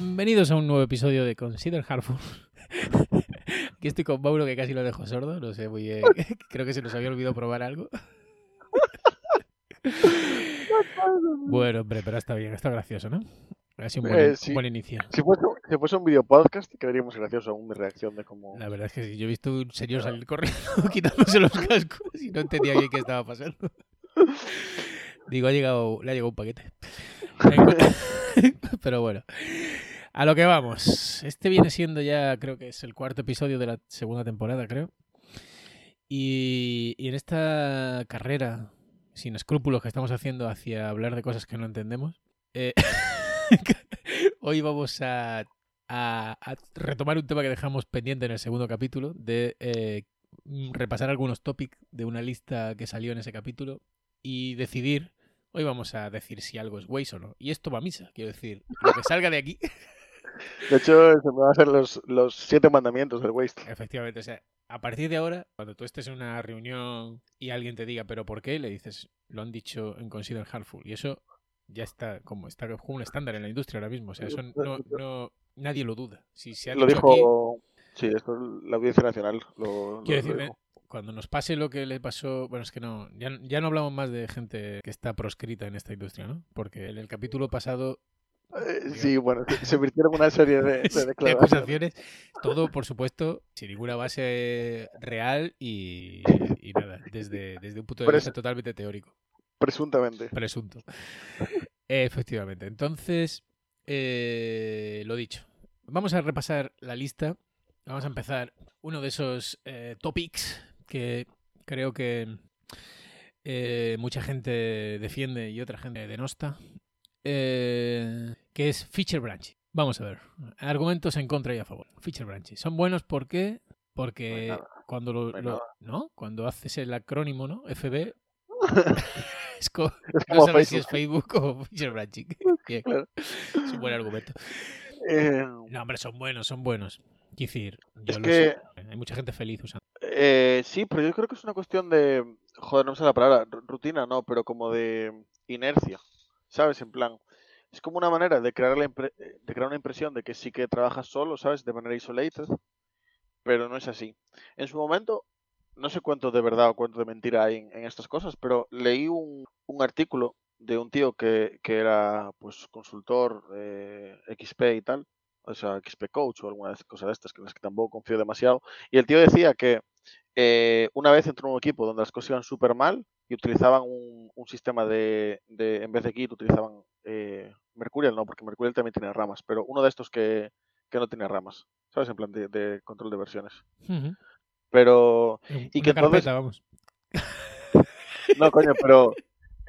Bienvenidos a un nuevo episodio de Consider Harmful. Aquí estoy con Mauro que casi lo dejo sordo, no sé muy bien. Creo que se nos había olvidado probar algo. Bueno, hombre, pero está bien, está gracioso, ¿no? Ha sido un buen, Eh, un buen inicio. Si fuese, si fuese un video podcast, quedaríamos gracioso aún mi reacción de cómo. La verdad es que sí, yo he visto un señor salir corriendo quitándose los cascos y no entendía bien qué estaba pasando. Digo, ha llegado, le ha llegado un paquete. Pero bueno, a lo que vamos. Este viene siendo ya, creo que es el cuarto episodio de la segunda temporada, creo. Y, y en esta carrera sin escrúpulos que estamos haciendo hacia hablar de cosas que no entendemos, eh, hoy vamos a a, a retomar un tema que dejamos pendiente en el segundo capítulo, de eh, repasar algunos topics de una lista que salió en ese capítulo y decidir, hoy vamos a decir si algo es Waze o no. Y esto va a misa, quiero decir, lo que salga de aquí, De hecho, se me van a hacer los, los siete mandamientos del waste. efectivamente, o sea, a partir de ahora, cuando tú estés en una reunión y alguien te diga, pero ¿por qué? Le dices, lo han dicho en Consider Hardful. Y eso ya está como está como un estándar en la industria ahora mismo. O sea, eso no, no nadie lo duda. Si se ha Lo dicho aquí- dijo. Sí, esto la Audiencia Nacional lo, lo- Quiero lo decir, dijo. Cuando nos pase lo que le pasó, bueno, es que no, ya, ya no hablamos más de gente que está proscrita en esta industria, ¿no? Porque en el capítulo pasado, Eh, sí, bueno, se, se virtieron una serie de, de de declaraciones. acusaciones, todo, por supuesto, sin ninguna base real y, y nada, desde, desde un punto de vista totalmente teórico, Presuntamente. presunto. Efectivamente. Entonces, eh, lo dicho, vamos a repasar la lista. Vamos a empezar uno de esos eh, topics que creo que eh, mucha gente defiende y otra gente denosta, eh, que es feature branching. Vamos a ver, argumentos en contra y a favor. Feature branching. Son buenos ¿por qué? porque nada. cuando lo, No hay lo- nada. ¿no? Cuando haces el acrónimo, ¿no? FB es co- Es no sabes si es Facebook. O feature branching. Es un buen argumento. Eh, No, hombre, son buenos, son buenos. Decir, yo Es lo que- sé. Hay mucha gente feliz usando. eh, sí, pero yo creo que es una cuestión de. Joder, no me sale la palabra. ru- Rutina, no, pero como de inercia. ¿Sabes? En plan. Es como una manera de crear, la impre- eh, de crear una impresión de que sí que trabajas solo, ¿sabes? De manera isolated. Pero no es así. En su momento, no sé cuánto de verdad o cuánto de mentira hay en, en estas cosas, pero leí un, un artículo de un tío que, que era pues consultor eh, XP y tal, o sea, XP Coach o alguna cosa de estas, que en las que tampoco confío demasiado. Y el tío decía que eh, una vez entró en un equipo donde las cosas iban súper mal y utilizaban un, un sistema de, de, en vez de Git, utilizaban eh, Mercurial, no, porque Mercurial también tiene ramas, pero uno de estos que, que no tiene ramas, ¿sabes? En plan de, de control de versiones. Pero, Y que entonces- carpeta, vamos. no, coño, pero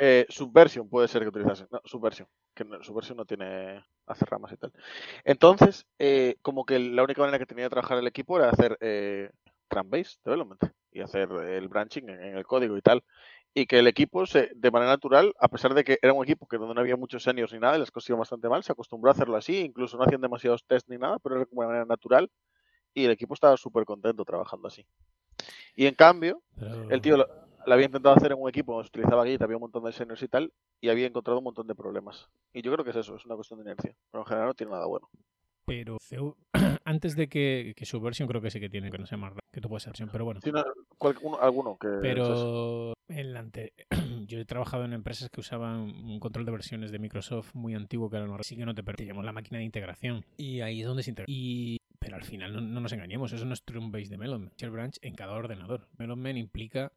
eh, Subversion puede ser que utilizase. No, Subversion, que no, Subversion no tiene, hace ramas y tal. Entonces, eh, como que la única manera que tenía de trabajar el equipo era hacer eh, Tram-based development y hacer el branching en, en el código y tal. Y que el equipo, se, de manera natural, a pesar de que era un equipo que donde no había muchos seniors ni nada, y las cosas iban bastante mal, se acostumbró a hacerlo así, incluso no hacían demasiados tests ni nada, pero era como de manera natural. Y el equipo estaba súper contento trabajando así. Y en cambio, Pero... el tío lo, lo había intentado hacer en un equipo utilizaba Git, había un montón de seniors y tal, y había encontrado un montón de problemas. Y yo creo que es eso, es una cuestión de inercia. Pero en general no tiene nada bueno. Pero antes de que, que su versión creo que sí que tiene, que no se llama que tú puedes ser versión, pero bueno. Si no, cual- uno- alguno que... Pero en la ante- yo he trabajado en empresas que usaban un control de versiones de Microsoft muy antiguo que ahora no sí que no te permitíamos la máquina de integración y ahí es donde se integra. Y pero al final no, no nos engañemos, eso no es True Base de Melonman. Shell Branch en cada ordenador. Melonman implica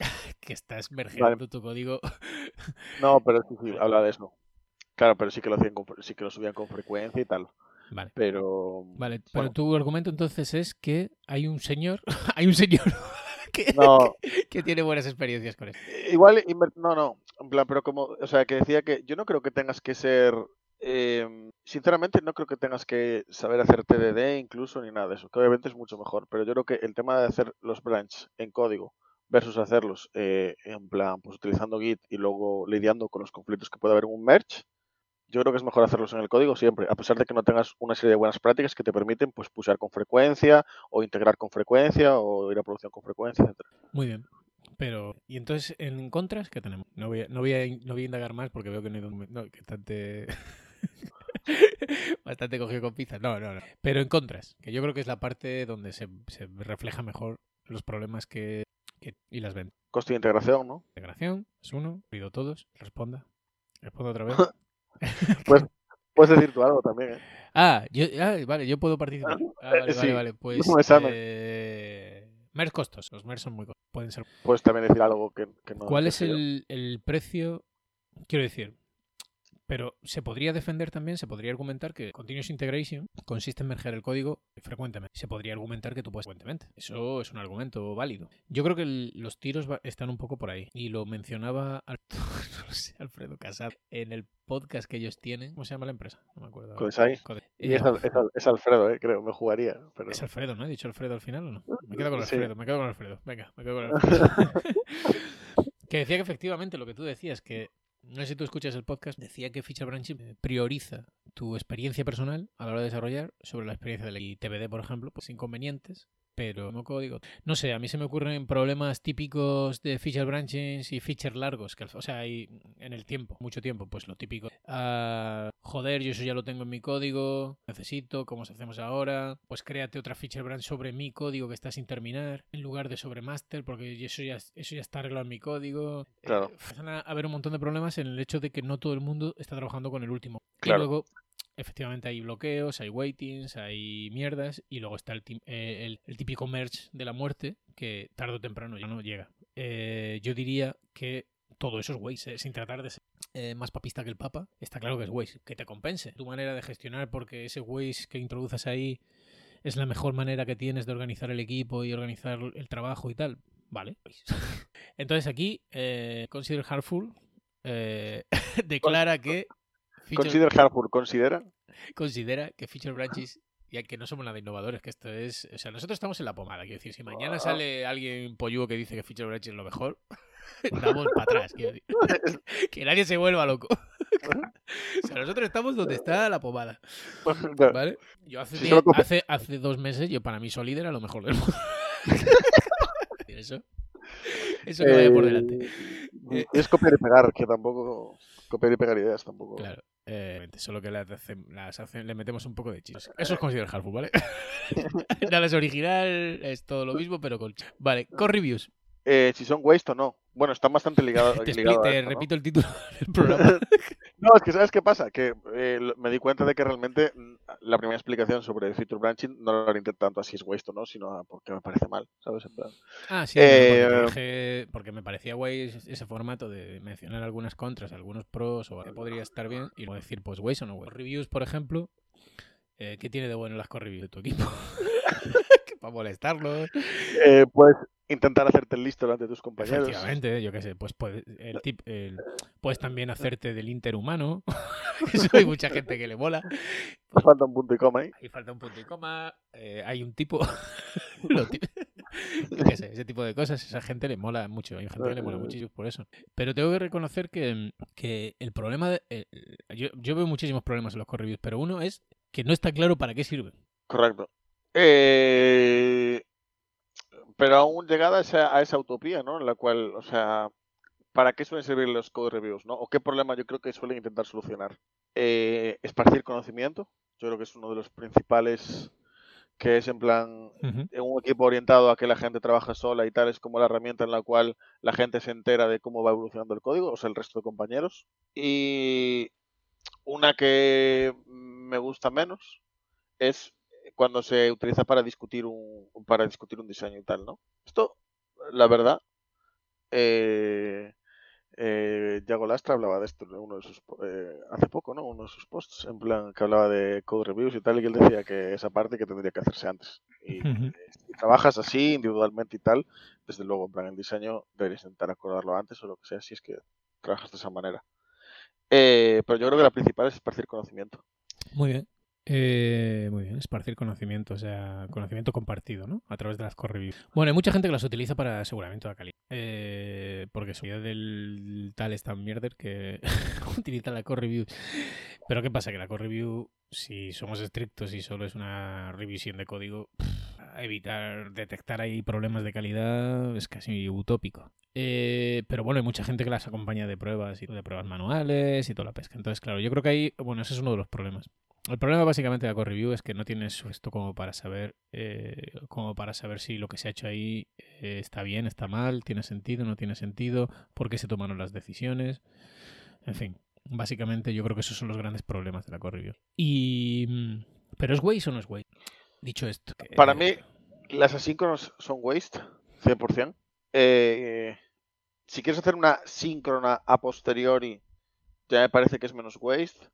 que estás mergeando tu código. No, pero sí, sí, habla de eso. Claro, pero sí que lo hacían con sí que lo subían con frecuencia y tal. Vale. Pero... Vale, pero Bueno. tu argumento entonces es que hay un señor, hay un señor que, No, que tiene buenas experiencias con esto. Igual, no, no, en plan, pero como, o sea, que decía que yo no creo que tengas que ser, eh, sinceramente no creo que tengas que saber hacer TDD incluso ni nada de eso, que obviamente es mucho mejor, pero yo creo que el tema de hacer los branch en código versus hacerlos eh, en plan, pues utilizando Git y luego lidiando con los conflictos que puede haber en un merge, yo creo que es mejor hacerlos en el código siempre, a pesar de que no tengas una serie de buenas prácticas que te permiten pues pushar con frecuencia o integrar con frecuencia o ir a producción con frecuencia, etc. Muy bien. Pero, y entonces, en contras, ¿qué tenemos? No voy a, no voy a, no voy a indagar más porque veo que no hay no, que tante- Bastante cogido con pizza. No, no, no. Pero en contras, que yo creo que es la parte donde se, se refleja mejor los problemas que, y las ventas. Coste de integración, ¿no? Integración, es uno, pido todos, responda. Respondo otra vez. Puedes decir tú algo también, ¿eh? ah, yo, ah, vale, yo puedo participar. Ah, vale, Sí, vale, vale. Pues. Eh, MERS costos. Los MERS son muy costosos. Pueden ser. Puedes también decir algo que, que no. ¿Cuál es el, el precio? Quiero decir, pero se podría defender también, se podría argumentar que Continuous Integration consiste en mergear el código frecuentemente. Se podría argumentar que tú puedes frecuentemente. Eso es un argumento válido. Yo creo que el- los tiros están un poco por ahí. Y lo mencionaba Al- no lo sé, Alfredo Casado en el podcast que ellos tienen. ¿Cómo se llama la empresa? No me acuerdo. Codesai. Code- Y es, es es Alfredo, ¿eh? Creo, me jugaría. Pero... es Alfredo, ¿no? ¿He dicho Alfredo al final o no? Me quedo con Sí. Alfredo, me quedo con Alfredo. Venga, me quedo con Alfredo. que decía que efectivamente lo que tú decías, que no sé si tú escuchas el podcast, decía que Feature Branching eh, prioriza tu experiencia personal a la hora de desarrollar sobre la experiencia del y TBD, por ejemplo, pues inconvenientes, pero no código. No sé, a mí se me ocurren problemas típicos de feature branchings y feature largos, que, o sea, hay en el tiempo, mucho tiempo, pues lo típico. ah, joder, yo eso ya lo tengo en mi código, necesito, ¿cómo hacemos ahora? Pues créate otra feature branch sobre mi código que está sin terminar, en lugar de sobre master, porque eso ya, eso ya está arreglado en mi código. Claro. Eh, a haber un montón de problemas en el hecho de que no todo el mundo está trabajando con el último. Claro. Y luego efectivamente hay bloqueos, hay waitings, hay mierdas y luego está el, eh, el- el típico merge de la muerte que tarde o temprano ya no llega. Eh, yo diría que todo eso es Waze, eh, sin tratar de ser eh, más papista que el Papa, está claro que es Waze, que te compense tu manera de gestionar porque ese Waze que introduces ahí es la mejor manera que tienes de organizar el equipo y organizar el trabajo y tal. Vale. Entonces aquí, Consider Hardful eh, declara que Consider Harpur, considera. considera que Feature Branches, ya que no somos nada innovadores, que esto es. O sea, nosotros estamos en la pomada. Quiero decir, si mañana Ah. sale alguien pollugo que dice que Feature Branches es lo mejor, damos para atrás. Quiero decir. que nadie se vuelva loco. o sea, nosotros estamos donde está la pomada. ¿Vale? Yo hace, Si hace, hace dos meses, yo para mí Solid era lo mejor del mundo. eso. Eso que vaya por delante. Eh, es copiar y pegar, que tampoco. Copiar y pegar ideas tampoco. Claro. Eh, solo que las, hacen- las hacen- le metemos un poco de chis. Eso es considerar hardful, ¿vale? Nada es original, es todo lo mismo, pero con chis. Vale, con reviews. Eh, si son waste o no. Bueno, están bastante ligados. Te, te esto, ¿no? repito el título del programa. No, es que ¿sabes qué pasa? Que eh, lo- me di cuenta de que realmente mm, la primera explicación sobre feature branching no la orienté tanto a si es waste o no, sino a porque me parece mal, ¿sabes? En plan, Ah, sí, Eh, porque, dije- porque me parecía guay ese formato de mencionar algunas contras, algunos pros, o que podría estar bien, y luego decir, pues waste o no waste. Reviews, por ejemplo, eh, ¿qué tiene de bueno las core reviews de tu equipo? Para molestarlos. Eh, puedes intentar hacerte el listo delante de tus compañeros. Efectivamente, yo qué sé, pues puedes, el tip, el- puedes también hacerte del interhumano. Eso hay mucha gente que le mola. Nos falta un punto y coma ahí. Ahí falta un punto y coma. eh, hay un tipo. lo ti- yo qué sé, ese tipo de cosas, esa gente le mola mucho. Hay gente que le mola muchísimo por eso. Pero tengo que reconocer que, que el problema. de- yo, yo veo muchísimos problemas en los core reviews, pero uno es que no está claro para qué sirven. Correcto. Eh, pero aún llegada a esa, a esa utopía, ¿no? En la cual, o sea, ¿para qué suelen servir los code reviews, no? ¿O qué problema yo creo que suelen intentar solucionar? Eh, esparcir conocimiento. Yo creo que es uno de los principales que es en plan un equipo orientado a que la gente trabaja sola y tal, es como la herramienta en la cual la gente se entera de cómo va evolucionando el código, o sea, el resto de compañeros. Y una que me gusta menos es cuando se utiliza para discutir un para discutir un diseño y tal, ¿no? Esto, la verdad, eh, eh, Yago Lastra hablaba de esto en uno de sus eh, hace poco, ¿no? Uno de sus posts, en plan que hablaba de code reviews y tal, y que él decía que esa parte que tendría que hacerse antes. Y si trabajas así individualmente y tal, desde luego, en plan en diseño deberías intentar acordarlo antes o lo que sea, si es que trabajas de esa manera. Eh, pero yo creo que la principal es esparcir conocimiento. Muy bien. Eh, muy bien, esparcir conocimiento, o sea, conocimiento compartido, ¿no? A través de las core reviews. Bueno, hay mucha gente que las utiliza para aseguramiento de calidad. Eh, porque su idea del tal es tan mierder que utiliza la core review. Pero ¿qué pasa? Que la core review, si somos estrictos y solo es una revisión de código, evitar detectar ahí problemas de calidad es casi utópico. Eh, pero bueno, hay mucha gente que las acompaña de pruebas y de pruebas manuales y toda la pesca. Entonces, claro, yo creo que ahí, bueno, ese es uno de los problemas. El problema básicamente de la Review es que no tienes esto como para saber eh, como para saber si lo que se ha hecho ahí eh, está bien, está mal, tiene sentido, no tiene sentido, por qué se tomaron las decisiones. En fin, básicamente yo creo que esos son los grandes problemas de la Review. Y mm, pero es waste o no es waste? Dicho esto. que- Para mí, las asíncronas son waste, 100%. Eh, si quieres hacer una síncrona a posteriori, ya me parece que es menos waste,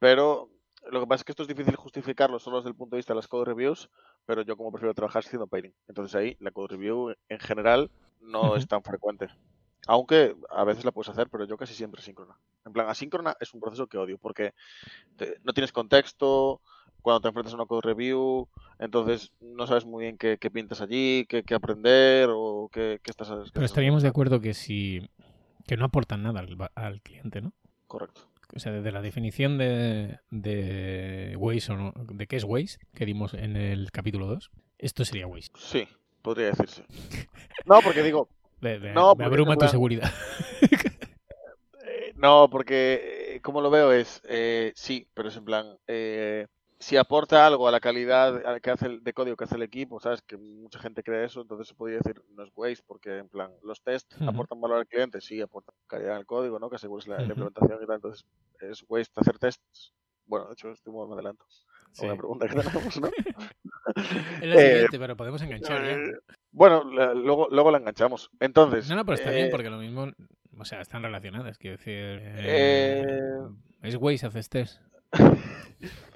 pero lo que pasa es que esto es difícil justificarlo solo desde el punto de vista de las code reviews, pero yo como prefiero trabajar haciendo pairing. Entonces ahí la code review en general no es tan frecuente. Aunque a veces la puedes hacer, pero yo casi siempre síncrona. En plan, asíncrona es un proceso que odio porque te- no tienes contexto cuando te enfrentas a una code review, entonces no sabes muy bien qué, qué pintas allí, qué, qué aprender o qué, qué estás qué Pero estaríamos de acuerdo que si que no aportan nada al, al cliente, ¿no? Correcto. O sea, desde la definición de, de waste o no, de qué es waste, que dimos en el capítulo 2, esto sería waste. Sí, podría decirse. No, porque digo, No, me abruma tu seguridad. eh, no, porque eh, como lo veo es, eh, sí, pero es en plan, eh, si aporta algo a la calidad que hace el- de código que hace el equipo, sabes que mucha gente cree eso, entonces se podría decir no es waste, porque en plan, los tests aportan valor al cliente, sí, aportan calidad al código, ¿no? Que asegures la, implementación y tal, entonces es waste hacer tests. Bueno, de hecho, estoy muy adelanto. Sí. Una pregunta que tenemos, ¿no? Es la Eh, siguiente, pero podemos enganchar ya. Eh, Bueno, la- luego, luego la enganchamos. Entonces. No, no, pero está bien eh, porque lo mismo, o sea, están relacionadas. Quiero decir, Eh, eh, es waste haces test.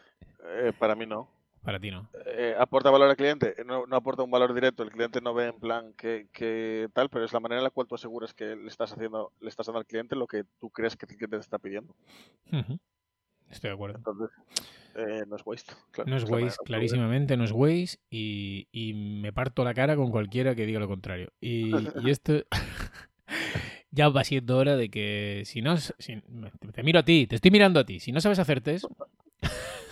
eh, para mí no. Para ti no. Eh, aporta valor al cliente, no, no aporta un valor directo, el cliente no ve en plan que, que tal, pero es la manera en la cual tú aseguras que le estás haciendo, le estás dando al cliente lo que tú crees que el cliente te está pidiendo. Ujú. Estoy de acuerdo. Entonces, eh, no es waste. claro, No es waste, clarísimamente no es waste y, y me parto la cara con cualquiera que diga lo contrario. Y, y esto ya va siendo hora de que si no... si- te miro a ti, te estoy mirando a ti. Si no sabes hacer test,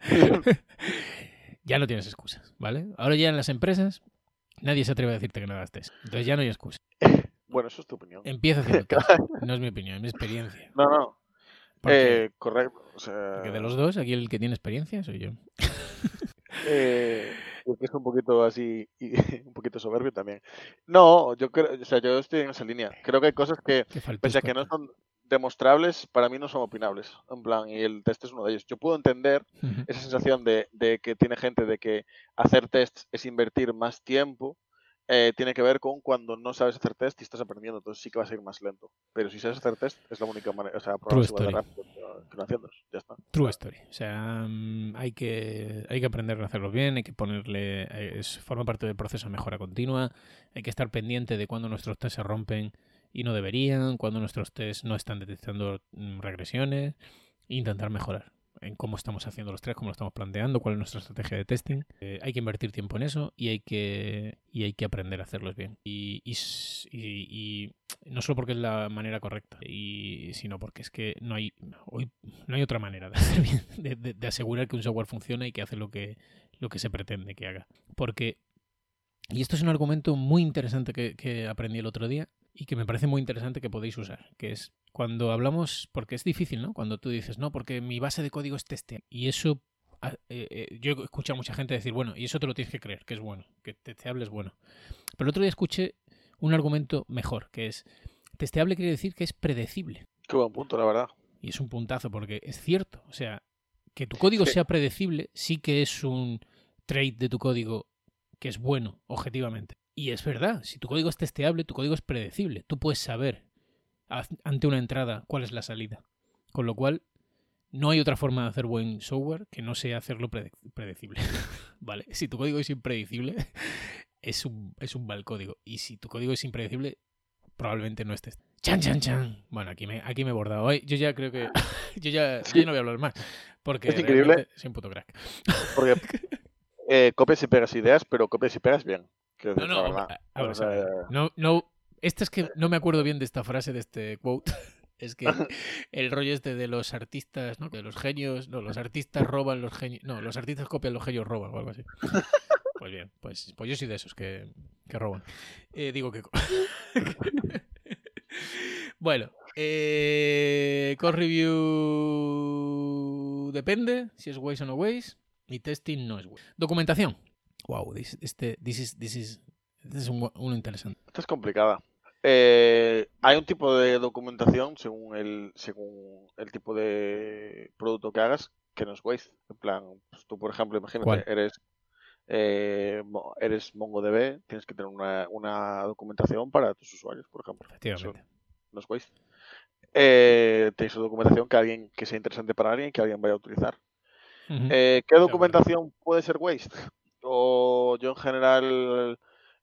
ya no tienes excusas, ¿vale? Ahora ya en las empresas nadie se atreve a decirte que no hagas test. Entonces ya no hay excusa. Bueno, eso es tu opinión. Empieza haciendo test. No es mi opinión, es mi experiencia. No, no. Eh, correcto. O sea, porque de los dos, aquí el que tiene experiencia soy yo. Eh, es un poquito así, y un poquito soberbio también. No, yo creo, o sea, yo estoy en esa línea. Creo que hay cosas que, pese a que no son demostrables, para mí no son opinables. En plan, y el test es uno de ellos. Yo puedo entender esa sensación de, de que tiene gente de que hacer tests es invertir más tiempo. eh, tiene que ver con cuando no sabes hacer test y estás aprendiendo, entonces sí que va a ser más lento. Pero si sabes hacer test, es la única manera, o sea, de story. rápido. Ya está. True story. O sea, mm, hay que, hay que aprender a hacerlo bien, hay que ponerle. eh, Es, forma parte del proceso de mejora continua. Hay que estar pendiente de cuando nuestros tests se rompen y no deberían, cuando nuestros tests no están detectando mm, regresiones. E intentar mejorar en cómo estamos haciendo los tres, cómo lo estamos planteando, cuál es nuestra estrategia de testing. Eh, hay que invertir tiempo en eso y hay que, y hay que aprender a hacerlos bien. Y, y- y no solo porque es la manera correcta, y, sino porque es que no hay, hoy no hay otra manera de, hacer bien, de, de- de asegurar que un software funciona y que hace lo que, lo que se pretende que haga. Porque, y esto es un argumento muy interesante que, que aprendí el otro día y que me parece muy interesante que podéis usar, que es cuando hablamos, porque es difícil, ¿no? Cuando tú dices, no, porque mi base de código es testear. Y eso, ah, eh, eh, yo he escuchado a mucha gente decir, bueno, y eso te lo tienes que creer, que es bueno, que testeable es bueno. Pero el otro día escuché un argumento mejor, que es, testeable quiere decir que es predecible. Qué buen punto, la verdad. Y es un puntazo porque es cierto. O sea, que tu código Sí. sea predecible sí que es un trait de tu código que es bueno, objetivamente. Y es verdad, si tu código es testeable, tu código es predecible. Tú puedes saber ante una entrada cuál es la salida. Con lo cual, no hay otra forma de hacer buen software que no sea hacerlo prede- predecible. ¿Vale? Si tu código es impredecible, es un, es un mal código. Y si tu código es impredecible, probablemente no estés. Chan, chan, chan. Bueno, aquí me, aquí me he bordado. Hoy yo ya creo que. Yo ya, yo ya no voy a hablar más. Porque Es increíble. soy un puto crack. Porque eh, copias y pegas ideas, pero copias y pegas bien. Quiero No, decir, no, la verdad. a- ahora, O sea, ¿sabes? no, no. Este es que no me acuerdo bien de esta frase, de este quote. Es que el rollo este de los artistas, ¿no? Que los genios, no, los artistas roban los genios, no, los artistas copian, los genios roban o algo así. Pues bien, pues, pues yo soy de esos que, que roban. Eh, digo que... bueno, eh, Core Review depende si es Waze o no Waze. Y testing no es Waze. Documentación. Wow, this, este, this is, this is, este es un, uno interesante. Esta es complicada. Eh, hay un tipo de documentación según el, según el tipo de producto que hagas que no es Waze. En plan, pues tú, por ejemplo, imagínate, ¿Cuál? eres eh, eres MongoDB, tienes que tener una, una documentación para tus usuarios, por ejemplo. Eso Efectivamente. no es Waze. Eh, tienes una documentación que alguien que sea interesante para alguien que alguien vaya a utilizar. Eh, ¿Qué documentación puede ser waste? O yo en general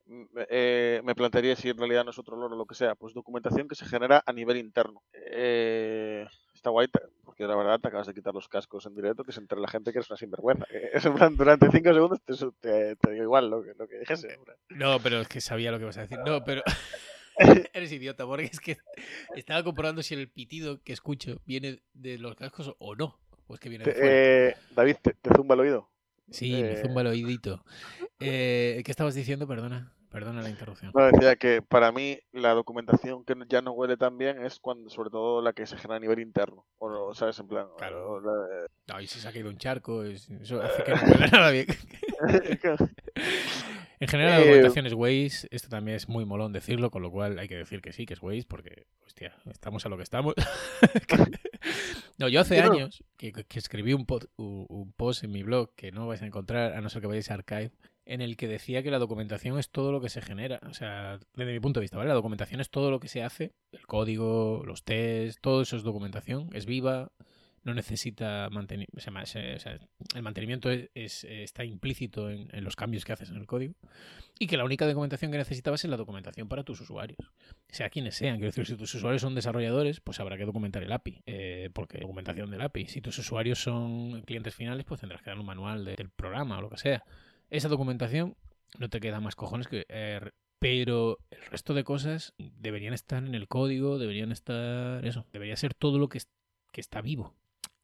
mm, eh, me plantearía si en realidad no es otro loro o lo que sea. Pues documentación que se genera a nivel interno. Eh, está guay, porque la verdad te acabas de quitar los cascos en directo, que se entere la gente que eres una sinvergüenza. Es en plan, durante cinco segundos te, te, igual lo que, lo que dijese. No, pero es que sabía lo que vas a decir. No, pero eres idiota, porque es que estaba comprobando si el pitido que escucho viene de los cascos o no. O es que viene de fuera. eh, David, ¿te, te zumba el oído? Sí, me eh, zumba el oídito. Eh, ¿Qué estabas diciendo? Perdona, perdona la interrupción. No, decía que para mí la documentación que ya no huele tan bien es cuando, sobre todo la que se genera a nivel interno. O, no, ¿sabes? En plan. Claro. o la- No, y si se ha caído un charco, es- eso hace que no huela nada bien. En general, la Eh, documentación es Waze. Esto también es muy molón decirlo, con lo cual hay que decir que sí, que es Waze, porque, hostia, estamos a lo que estamos. no, yo hace años que, que escribí un, pod- un post en mi blog que no vais a encontrar, a no ser que vayáis a Archive, en el que decía que la documentación es todo lo que se genera. O sea, desde mi punto de vista, ¿vale? La documentación es todo lo que se hace, el código, los tests, todo eso es documentación, es viva, no necesita mantenimiento. Sea, o sea, el mantenimiento es, es- está implícito en, los cambios que haces en el código. Y que la única documentación que necesitabas es la documentación para tus usuarios. Sea quienes sean. Quiero decir, si tus usuarios son desarrolladores, pues habrá que documentar el API. eh, porque documentación del API. Si tus usuarios son clientes finales, pues tendrás que dar un manual de- del programa o lo que sea. Esa documentación no te queda más cojones que. eh, pero el resto de cosas deberían estar en el código, deberían estar. Eso, debería ser todo lo que, que está vivo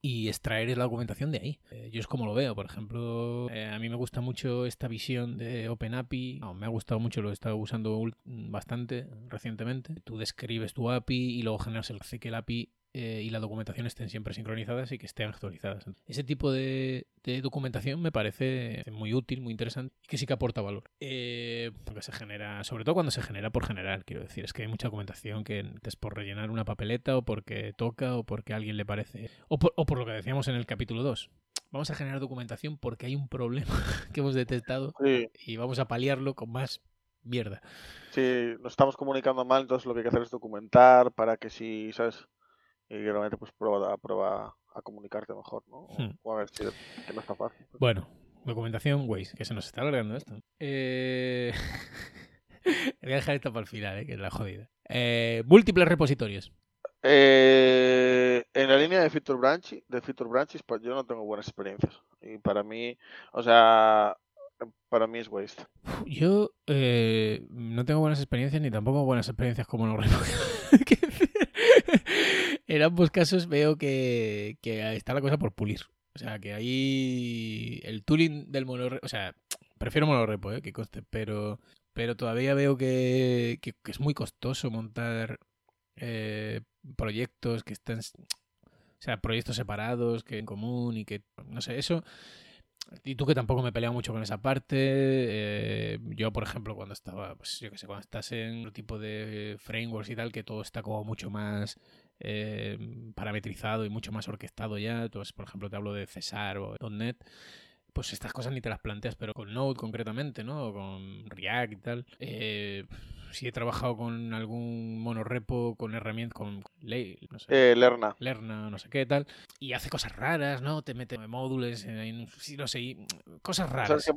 y extraer la documentación de ahí. Eh, yo es como lo veo, por ejemplo, eh, a mí me gusta mucho esta visión de OpenAPI, no, me ha gustado mucho, lo he estado usando bastante recientemente. Tú describes tu API y luego generas el hace que el API eh, y la documentación estén siempre sincronizadas y que estén actualizadas. Ese tipo de, de documentación me parece muy útil, muy interesante y que sí que aporta valor. Eh, porque se genera, sobre todo cuando se genera por general, quiero decir, es que hay mucha documentación que es por rellenar una papeleta o porque toca o porque a alguien le parece, o por, o por lo que decíamos en el capítulo 2. Vamos a generar documentación porque hay un problema que hemos detectado Sí, y vamos a paliarlo con más mierda. sí, nos estamos comunicando mal, entonces lo que hay que hacer es documentar para que si, ¿sabes? Y realmente pues prueba, prueba a comunicarte mejor, ¿no? O, Hmm. o a ver si que no está fácil. Bueno, documentación Waze, que se nos está alargando esto. Eh... Voy a dejar esto para el final, eh, que es la jodida. Eh, múltiples repositorios. Eh, en la línea de feature branch, de feature branches, pues yo no tengo buenas experiencias. Y para mí, o sea, para mí es waste. Yo eh, no tengo buenas experiencias ni tampoco buenas experiencias como no En ambos casos veo que, que está la cosa por pulir. O sea, que ahí el tooling del monorepo, o sea, prefiero monorepo, eh, que conste, pero, pero todavía veo que, que- que es muy costoso montar eh, proyectos que están, o sea, proyectos separados, que en común y que, no sé, eso y tú que tampoco me he peleado mucho con esa parte. eh, yo, por ejemplo, cuando estaba, pues yo que sé, cuando estás en otro tipo de frameworks y tal, que todo está como mucho más eh, parametrizado y mucho más orquestado ya. Entonces, por ejemplo, te hablo de Cesar o .NET. Pues estas cosas ni te las planteas, pero con Node concretamente, ¿no? O con React y tal. Eh, si he trabajado con algún monorepo, con herramientas, con Ley, no sé. Eh, Lerna. Lerna, no sé qué tal, y hace cosas raras, ¿no? Te mete módulos, en, no sé, y cosas ¿Sabes raras.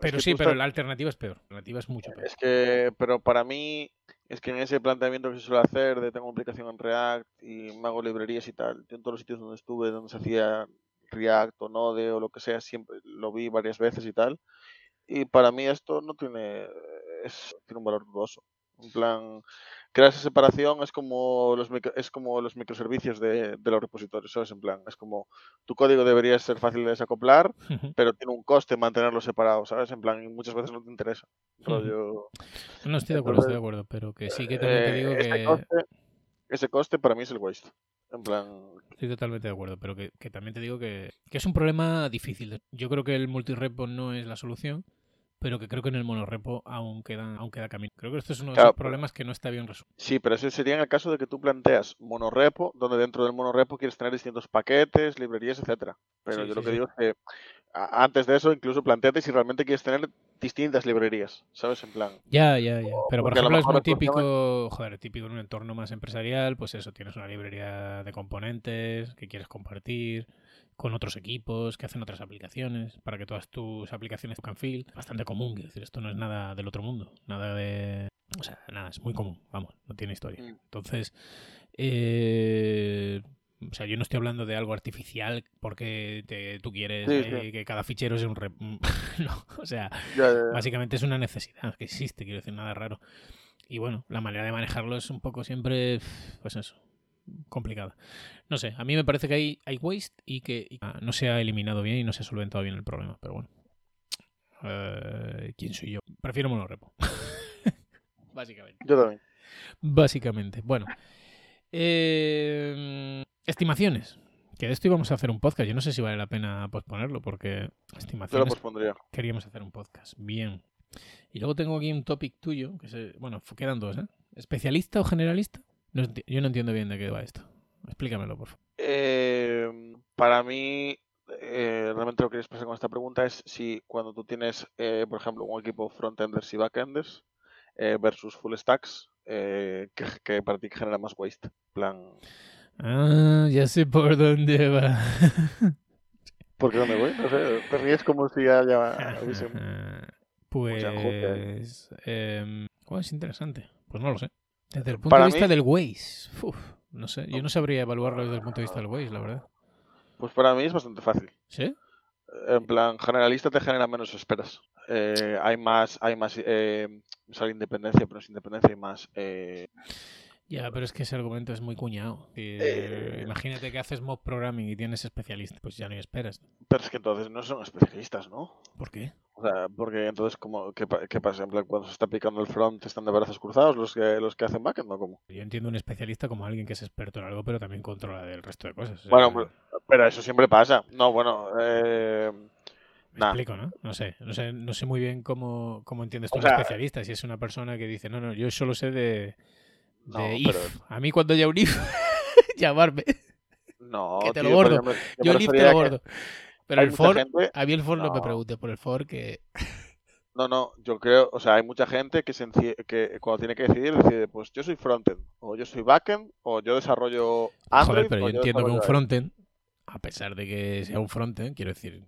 Pero sí, pero la alternativa es peor. La alternativa es mucho peor. Es que, pero para mí, es que en ese planteamiento que se suele hacer de tengo aplicación en React y me hago librerías y tal, yo en todos los sitios donde estuve, donde se hacía React o Node o lo que sea, siempre lo vi varias veces y tal. Y para mí esto no tiene, tiene un valor dudoso. En plan, crear esa separación es como los es como los microservicios de, los repositorios, ¿sabes? En plan, es como tu código debería ser fácil de desacoplar, pero tiene un coste mantenerlo separado, ¿sabes? En plan, muchas veces no te interesa. No estoy de acuerdo, estoy de acuerdo, pero que sí que también te digo eh, que... ese coste para mí es el waste. En plan... Estoy totalmente de acuerdo, pero que, también te digo que, que, es un problema difícil. Yo creo que el multirepo no es la solución, pero que creo que en el monorepo aún queda, aún queda camino. Creo que esto es uno de los problemas que no está bien resuelto. Sí, pero ese sería en el caso de que tú planteas monorepo, donde dentro del monorepo quieres tener distintos paquetes, librerías, etcétera. Pero yo lo que digo es que antes de eso, incluso planteate si realmente quieres tener distintas librerías, ¿sabes? En plan. Ya, ya, ya. Pero por ejemplo, es muy típico, joder, típico en un entorno más empresarial, pues eso, tienes una librería de componentes que quieres compartir con otros equipos que hacen otras aplicaciones para que todas tus aplicaciones tocan feel. Bastante común, quiero decir, esto no es nada del otro mundo, nada de... O sea, nada, es muy común, vamos, no tiene historia. Mm. Entonces, eh, o sea, yo no estoy hablando de algo artificial porque tú quieres eh, que cada fichero sea un... no, o sea, básicamente es una necesidad que existe, quiero decir, nada raro. Y bueno, la manera de manejarlo es un poco siempre, pues eso, complicada. No sé, a mí me parece que hay, hay waste y que no se ha eliminado bien y no se ha solventado bien el problema, pero bueno. Eh, ¿Quién soy yo? Prefiero monorepo. Básicamente. Yo también. Básicamente. Bueno. Eh, estimaciones. Que de esto íbamos a hacer un podcast. Yo no sé si vale la pena posponerlo porque estimaciones. Yo lo pospondría. Queríamos hacer un podcast. Bien. Y luego tengo aquí un topic tuyo, que se, bueno, quedan dos, ¿eh? ¿Especialista o generalista? Yo no entiendo bien de qué va esto. Explícamelo, por favor. Eh, para mí, eh, realmente lo que quería expresar con esta pregunta es si cuando tú tienes, eh, por ejemplo, un equipo frontenders y backenders versus full stacks, que, que, para ti genera más waste. plan. Ah, ya sé por dónde va. ¿Por qué dónde voy? No sé, te ríes como si haya. pues. Eh, es interesante. Pues no lo sé. Desde el punto de vista del Waze. no sé, yo no sabría evaluarlo desde el punto de vista del Waze, la verdad. Pues para mí es bastante fácil. ¿Sí? En plan, generalista te genera menos esperas. Eh, hay más, hay más, eh, sale independencia, pero es independencia y más. Eh, ya, pero es que ese argumento es muy cuñado. Eh, imagínate que haces mob programming y tienes especialistas, pues ya no hay esperas. Pero es que entonces no son especialistas, ¿no? ¿Por qué? O sea, porque entonces, como, ¿qué, pasa? En plan, cuando se está picando el front, ¿están de brazos cruzados los que, los que hacen backend o cómo? Yo entiendo un especialista como alguien que es experto en algo, pero también controla el resto de cosas. Bueno, pero eso siempre pasa. No, bueno, eh... Me explico, ¿no? No sé, no sé, no sé muy bien cómo, cómo entiendes tú un especialista. Si es una persona que dice, no, no, yo solo sé de, de if. A mí cuando haya un if, llamarme. No, que te lo bordo. Yo, el if te lo bordo. Pero el for, a mí el for no. me pregunte por el for que... No, no, yo creo, o sea, hay mucha gente que, se que cuando tiene que decidir decide, pues yo soy frontend, o yo soy backend, o yo desarrollo Android. Joder, pero yo, entiendo que un frontend, a pesar de que sea un frontend, quiero decir,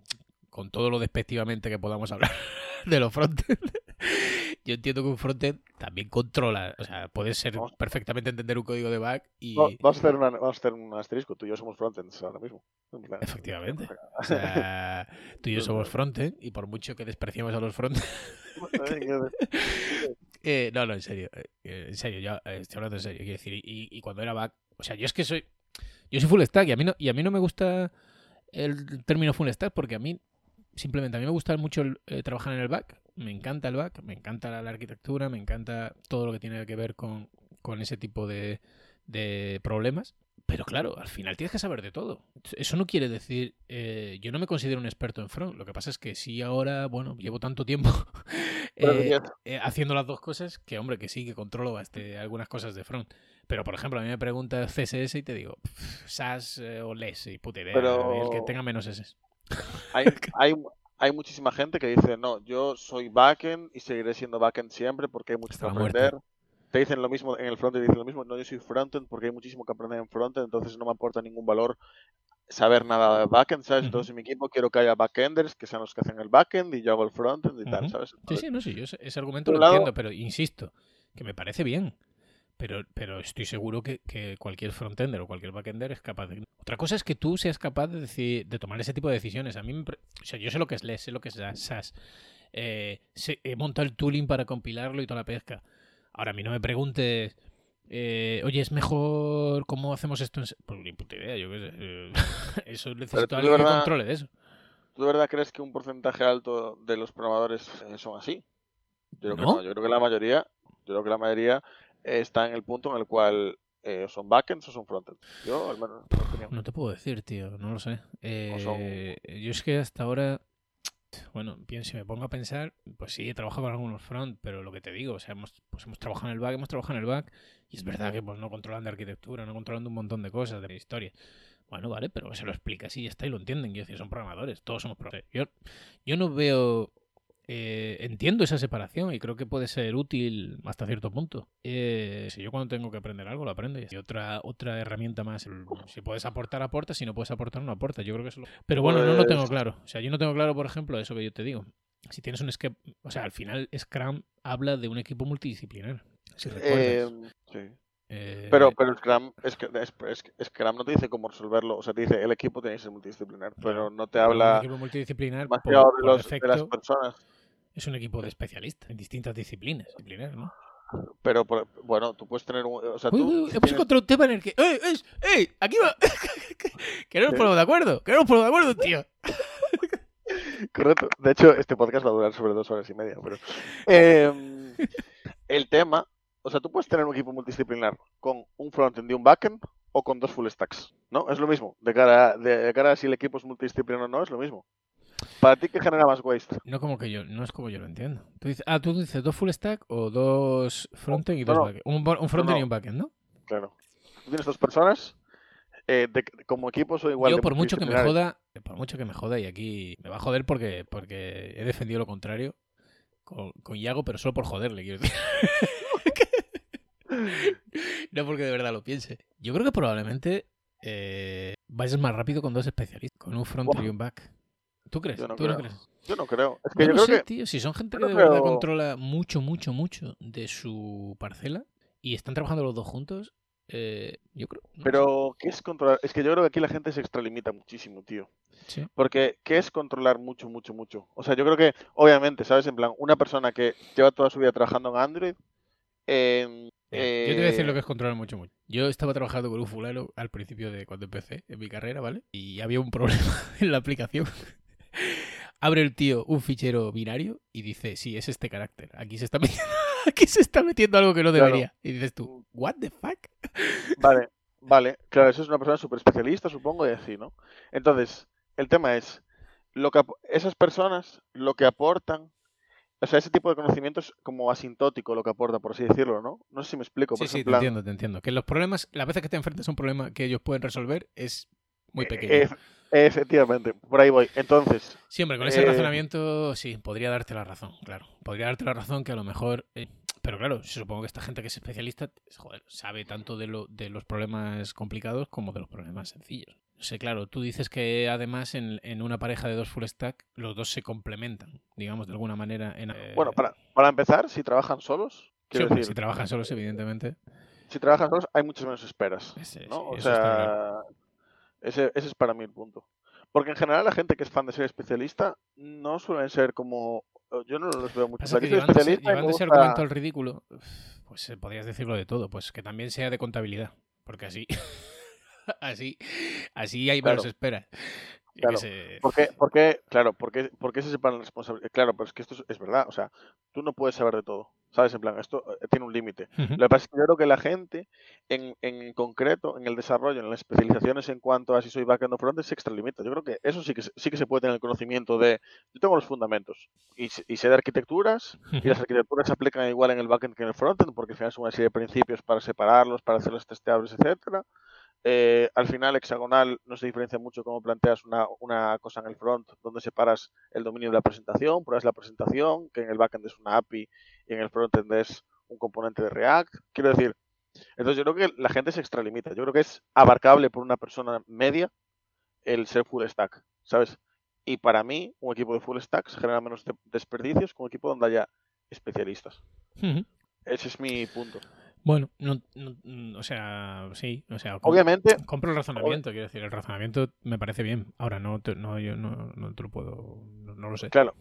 con todo lo despectivamente que podamos hablar de los frontend, yo entiendo que un frontend también controla, o sea, puedes ser perfectamente entender un código de back y... vamos, a hacer una, vamos a hacer un asterisco, tú y yo somos frontends ahora mismo. Efectivamente. O sea, tú y yo somos frontend y por mucho que despreciemos a los frontend... eh, no, no, en serio, eh, en serio, ya estoy hablando en serio, quiero decir, y, y, cuando era back, o sea, yo es que soy... Yo soy full stack y a mí no, y a mí no me gusta el término full stack porque a mí simplemente a mí me gusta mucho eh, trabajar en el back me encanta el back, me encanta la, arquitectura, me encanta todo lo que tiene que ver con, ese tipo de, problemas. Pero claro, al final tienes que saber de todo. Eso no quiere decir, eh, yo no me considero un experto en front. Lo que pasa es que sí ahora, bueno, llevo tanto tiempo eh, eh, haciendo las dos cosas que, hombre, que sí, que controlo este, algunas cosas de front. Pero, por ejemplo, a mí me pregunta CSS y te digo, SAS o LES y puta idea, el que tenga menos S. Hay, hay, hay muchísima gente que dice, no, yo soy backend y seguiré siendo backend siempre porque hay mucho que aprender. Te dicen lo mismo en el frontend, dicen lo mismo, no, yo soy frontend porque hay muchísimo que aprender en frontend, entonces no me aporta ningún valor saber nada de backend, ¿sabes? Entonces en mi equipo quiero que haya backenders, que sean los que hacen el backend y yo hago el frontend y tal, ¿sabes? sí, sí, no, sí, yo ese, argumento lo entiendo, pero insisto, que me parece bien. Pero, pero estoy seguro que, que, cualquier frontender o cualquier backender es capaz de... Otra cosa es que tú seas capaz de, decir, de tomar ese tipo de decisiones. A mí me... O sea, yo sé lo que es LES, sé lo que es SAS. Eh, he montado el tooling para compilarlo y toda la pesca. Ahora, a mí no me preguntes eh, oye, es mejor cómo hacemos esto en... Pues ni puta idea, yo qué sé. eh, eso necesito alguien que verdad- controle de eso. ¿Tú de verdad crees que un porcentaje alto de los programadores son así? Yo creo que ¿No? no. Yo creo que la mayoría, yo creo que la mayoría está en el punto en el cual eh, son backends o son frontends. Yo, al menos, opinión. No te puedo decir, tío, no lo sé. Son- Eh, Yo es que hasta ahora, bueno, pienso, si me pongo a pensar, pues sí, he trabajado con algunos front, pero lo que te digo, o sea, hemos, pues hemos trabajado en el back, hemos trabajado en el back, y es verdad que pues no controlan de arquitectura, no controlan de un montón de cosas, de historia. Bueno, vale, pero se lo explicas y ya está, y lo entienden. Quiero decir, son programadores, todos somos programadores. Yo, yo no veo. Eh, entiendo esa separación y creo que puede ser útil hasta cierto punto. Eh, si yo cuando tengo que aprender algo lo aprendo y otra otra herramienta más. Si puedes aportar, aporta. Si no puedes aportar, no aporta. Yo creo que eso lo- Pero bueno, no lo tengo Pues- claro. O sea, yo no tengo claro, por ejemplo, eso que yo te digo. Si tienes un escape, o sea, al final Scrum habla de un equipo multidisciplinar. Si recuerdas. Eh, sí. Eh, Pero, pero Scrum, Scrum no te dice cómo resolverlo. O sea, te dice el equipo tiene que ser multidisciplinar, pero no te habla equipo multidisciplinar por, de, por los, de las personas. Es un equipo de especialistas en distintas disciplinas. disciplinar, ¿no? Pero, por- bueno, tú puedes tener un. O sea, Uy, tú. uy, si hemos tienes- encontrado un tema en el que. ¡Ey, ey, ey! ¡Aquí va! que no nos ¿Qué? ponemos de acuerdo. Que no nos ponemos de acuerdo, tío. Correcto. De hecho, este podcast va a durar sobre dos horas y media. Pero Em, el tema, o sea, tú puedes tener un equipo multidisciplinar con un frontend y un backend o con dos full stacks, ¿no? Es lo mismo. De cara, a- de cara a si el equipo es multidisciplinar o no, es lo mismo. Para ti, ¿qué genera más waste? No como que yo, no es como yo lo entiendo. Tú dices, ah, tú dices dos full stack o dos frontend y dos no. backend. Un, un frontend no. y un backend, ¿no? Claro. Tú tienes dos personas, eh, de- como equipo son igual yo por mucho que me joda, por mucho que me joda, y aquí me va a joder porque, porque he defendido lo contrario con, con Iago, pero solo por joderle, quiero decir. no porque de verdad lo piense. Yo creo que probablemente eh, vayas más rápido con dos especialistas, con un front y Buah. un back. ¿Tú crees? Yo no ¿Tú no creo. crees? Yo no creo. Es que yo creo sé, que tío. Si son gente yo que no de verdad controla mucho, mucho, mucho de su parcela y están trabajando los dos juntos, eh, yo creo. no sé. Pero, ¿qué es controlar? Es que yo creo que aquí la gente se extralimita muchísimo, tío. Sí. Porque, ¿qué es controlar mucho, mucho, mucho? O sea, yo creo que, obviamente, ¿sabes? En plan, una persona que lleva toda su vida trabajando en Android. Mira, yo te voy a decir eh, lo que es controlar mucho, mucho. Yo estaba trabajando con un fulano al principio de cuando empecé en mi carrera, ¿vale? Y había un problema en la aplicación. Abre el tío un fichero binario y dice, sí, es este carácter. Aquí se está metiendo, aquí se está metiendo algo que no Claro. debería. Y dices tú, ¿what the fuck? Vale, vale. Claro, eso es una persona súper especialista, supongo, y así, ¿no? Entonces, el tema es, lo que esas personas lo que aportan, o sea, ese tipo de conocimiento es como asintótico lo que aporta, por así decirlo, ¿no? No sé si me explico. Sí, por sí, te entiendo, te entiendo. Que los problemas, las veces que te enfrentas a un problema que ellos pueden resolver es muy eh, pequeño. ef- efectivamente, por ahí voy. Entonces, Sí, hombre, con ese Eh, razonamiento sí, podría darte la razón, claro. Podría darte la razón que a lo mejor... eh, pero claro, supongo que esta gente que es especialista, joder, sabe tanto de, lo, de los problemas complicados como de los problemas sencillos. No sé, claro, tú dices que además en, en una pareja de dos full stack los dos se complementan, digamos, de alguna manera. En, eh, bueno, para, para empezar, si trabajan solos, sí, decir, si trabajan solos, evidentemente. si trabajan solos hay muchas menos esperas, Ese- ¿no? sí, o sea, claro. Ese, ese es para mí el punto. Porque en general la gente que es fan de ser especialista no suelen ser como... Yo no los veo mucho. Pasa que llevando, ese, llevando ese gusta- argumento al ridículo, pues eh, podrías decirlo de todo, pues que también sea de contabilidad, porque así, así, así hay menos Claro. esperas. Claro, sé. ¿Por qué, por qué- claro, ¿por qué, por qué se separan las responsabilidades? Claro, pero es que esto es, es verdad, o sea, tú no puedes saber de todo, ¿sabes? En plan, esto eh, tiene un límite. Ujú. Lo que pasa es que yo creo que la gente, en, en concreto, en el desarrollo, en las especializaciones en cuanto a si soy backend o frontend, se extralimita. Yo creo que eso sí que, se- sí que se puede tener el conocimiento de, yo tengo los fundamentos y, y sé de arquitecturas, y las arquitecturas se aplican igual en el backend que en el frontend, porque al final son una serie de principios para separarlos, para hacerlos testeables, etcétera. Eh, al final, hexagonal no se diferencia mucho cómo planteas una, una cosa en el front, donde separas el dominio de la presentación, pruebas la presentación, que en el backend es una API y en el frontend es un componente de React. Quiero decir, entonces yo creo que la gente se extralimita. Yo creo que es abarcable por una persona media el ser full stack, ¿sabes? Y para mí, un equipo de full stack genera menos de- desperdicios que un equipo donde haya especialistas. Ese es mi punto. Bueno, no, no- o sea, sí, o sea, Obviamente, compro el razonamiento, quiero decir, el razonamiento me parece bien. Ahora no, te- no yo no, no te lo puedo, no, no lo sé. Claro,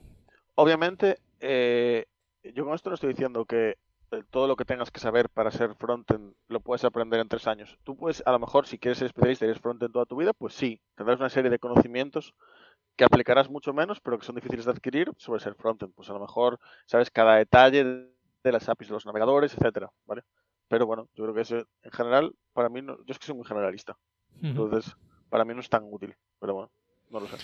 obviamente, eh, yo con esto no estoy diciendo que eh, todo lo que tengas que saber para ser frontend lo puedes aprender en tres años. Tú puedes, a lo mejor, si quieres ser especialista y eres frontend toda tu vida, pues sí, tendrás una serie de conocimientos que aplicarás mucho menos, pero que son difíciles de adquirir sobre ser frontend. Pues a lo mejor sabes cada detalle de las APIs de los navegadores, etcétera, ¿vale? Pero bueno, yo creo que eso, en general, para mí, no, yo es que soy muy generalista. Entonces, para mí no es tan útil, pero bueno, no lo sé.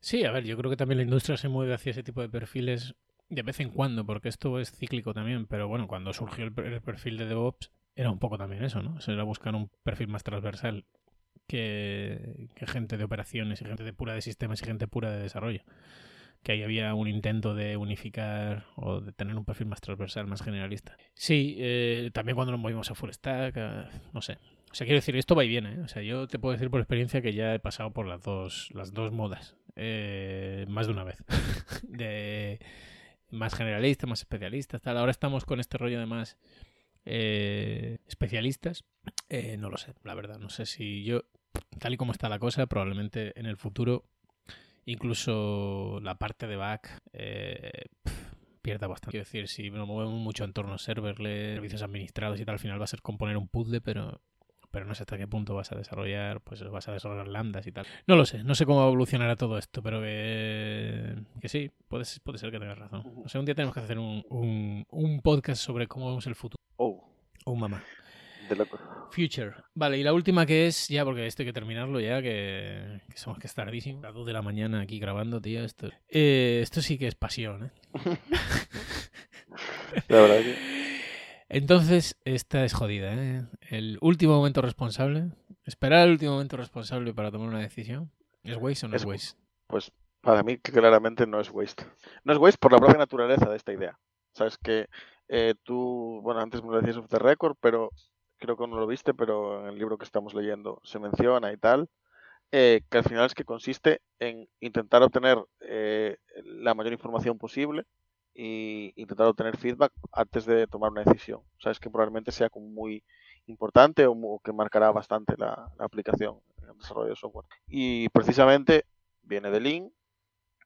Sí, a ver, yo creo que también la industria se mueve hacia ese tipo de perfiles de vez en cuando, porque esto es cíclico también, pero bueno, cuando surgió el, perfil de DevOps era un poco también eso, ¿no? era buscar un perfil más transversal que, gente de operaciones y gente de pura de sistemas y gente pura de desarrollo. Que ahí había un intento de unificar o de tener un perfil más transversal, más generalista. Sí, eh, también cuando nos movimos a full stack, no sé. O sea, quiero decir, esto va y viene. ¿eh? O sea, yo te puedo decir por experiencia que ya he pasado por las dos, las dos modas. Eh, más de una vez. de más generalista, más especialista, tal. Ahora estamos con este rollo de más eh, especialistas. No lo sé, la verdad. No sé si yo, tal y como está la cosa, probablemente en el futuro, incluso la parte de back eh, pierda bastante. Quiero decir, si nos movemos mucho en torno a serverless, servicios administrados y tal, al final va a ser componer un puzzle, pero pero no sé hasta qué punto vas a desarrollar, pues vas a desarrollar lambdas y tal. No lo sé, no sé cómo evolucionará todo esto, pero que, que sí, puede, puede ser que tengas razón. O sea, un día tenemos que hacer un, un, podcast sobre cómo vemos el futuro. Oh. Oh, mamá. De loco. Future. Vale, y la última que es, ya porque esto hay que terminarlo ya, que, que somos que es tardísimo, a las 2 de la mañana aquí grabando, tío, esto, eh, esto sí que es pasión, ¿eh? la verdad que... Entonces, esta es jodida, ¿eh? El último momento responsable, esperar el último momento responsable para tomar una decisión, ¿es waste o no es, waste? Pues para mí claramente no es waste. No es waste por la propia naturaleza de esta idea. Sabes que eh, tú, bueno, antes me lo decías off the record, pero creo que no lo viste, pero en el libro que estamos leyendo se menciona y tal, eh, que al final es que consiste en intentar obtener eh, la mayor información posible y intentar obtener feedback antes de tomar una decisión. O sea, es que probablemente sea como muy importante o, que marcará bastante la, aplicación en el desarrollo de software. Y precisamente viene de Lean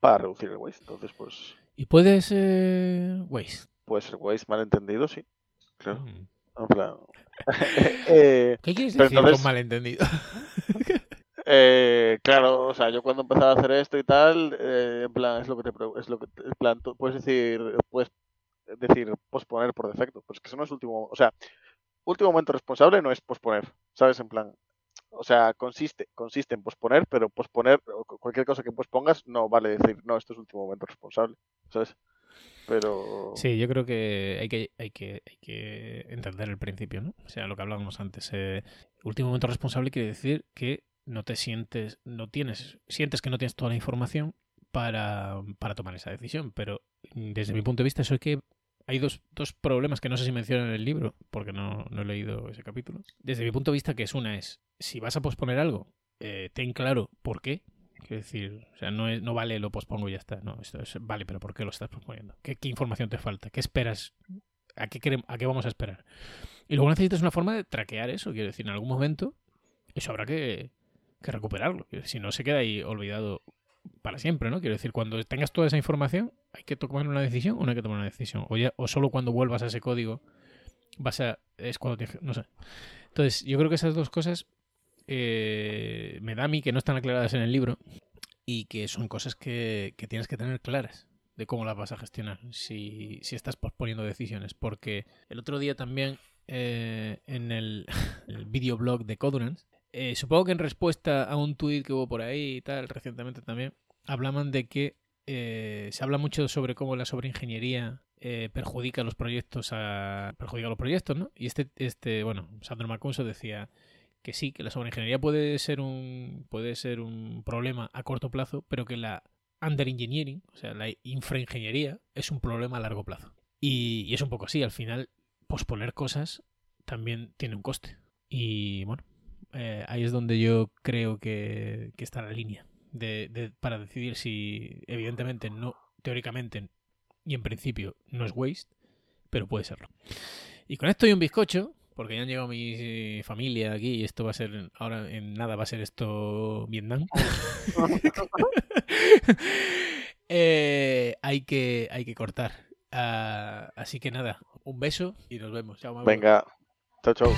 para reducir el waste. Entonces, pues... ¿Y puede ser waste? Puede ser waste malentendido, sí. Claro. Mm. Eh, ¿Qué quieres decir con malentendido? Eh, claro, o sea, yo cuando empezaba a hacer esto y tal, eh, en plan, es lo que te es lo que en plan, puedes decir, puedes decir posponer por defecto, pues que eso no es último, o sea, último momento responsable no es posponer, ¿sabes? En plan, o sea, consiste, consiste en posponer, pero posponer cualquier cosa que pospongas no vale decir, no, esto es último momento responsable, ¿sabes? Pero... Sí, yo creo que hay que, entender el principio, ¿no? O sea, lo que hablábamos antes. Eh, último momento responsable quiere decir que no te sientes, no tienes, sientes que no tienes toda la información para, tomar esa decisión. Pero desde mi punto de vista, eso es que hay dos, problemas que no sé si mencionan en el libro, porque no, no, he leído ese capítulo. Desde mi punto de vista, que es una es, si vas a posponer algo, eh, ten claro por qué. Quiero decir, o sea, no, es, no vale lo pospongo y ya está. No, esto es, vale, pero ¿por qué lo estás posponiendo? ¿Qué, ¿Qué, información te falta? ¿Qué esperas? ¿A qué, ¿A qué vamos a esperar? Y luego necesitas una forma de traquear eso. Quiero decir, en algún momento, eso habrá que, que recuperarlo. Si no, se queda ahí olvidado para siempre, ¿no? Quiero decir, cuando tengas toda esa información, ¿hay que tomar una decisión o no hay que tomar una decisión? O, ya, o solo cuando vuelvas a ese código vas a... es cuando tienes... no sé. Entonces, yo creo que esas dos cosas eh, me da a mí que no están aclaradas en el libro y que son cosas que, que tienes que tener claras de cómo las vas a gestionar si, si estás posponiendo decisiones. Porque el otro día también eh, en el, el videoblog de Codurance eh, supongo que en respuesta a un tuit que hubo por ahí y tal, recientemente también, hablaban de que eh, se habla mucho sobre cómo la sobreingeniería eh, perjudica los proyectos a, perjudica los proyectos, ¿no? Y este, este bueno, Sandro Macunso decía que sí, que la sobreingeniería puede ser un puede ser un problema a corto plazo, pero que la underengineering, o sea, la infraingeniería, es un problema a largo plazo. Y, es un poco así, al final, posponer cosas también tiene un coste. Y bueno, eh, ahí es donde yo creo que, está la línea de, para decidir si, evidentemente, no, teóricamente y en principio no es waste, pero puede serlo. Y con esto y un bizcocho, porque ya han llegado mi familia aquí y esto va a ser, ahora en nada va a ser esto Vietnam. Eh, hay, que, hay que cortar. Ah, así que nada, un beso y nos vemos. Chao. Venga, chao, chao.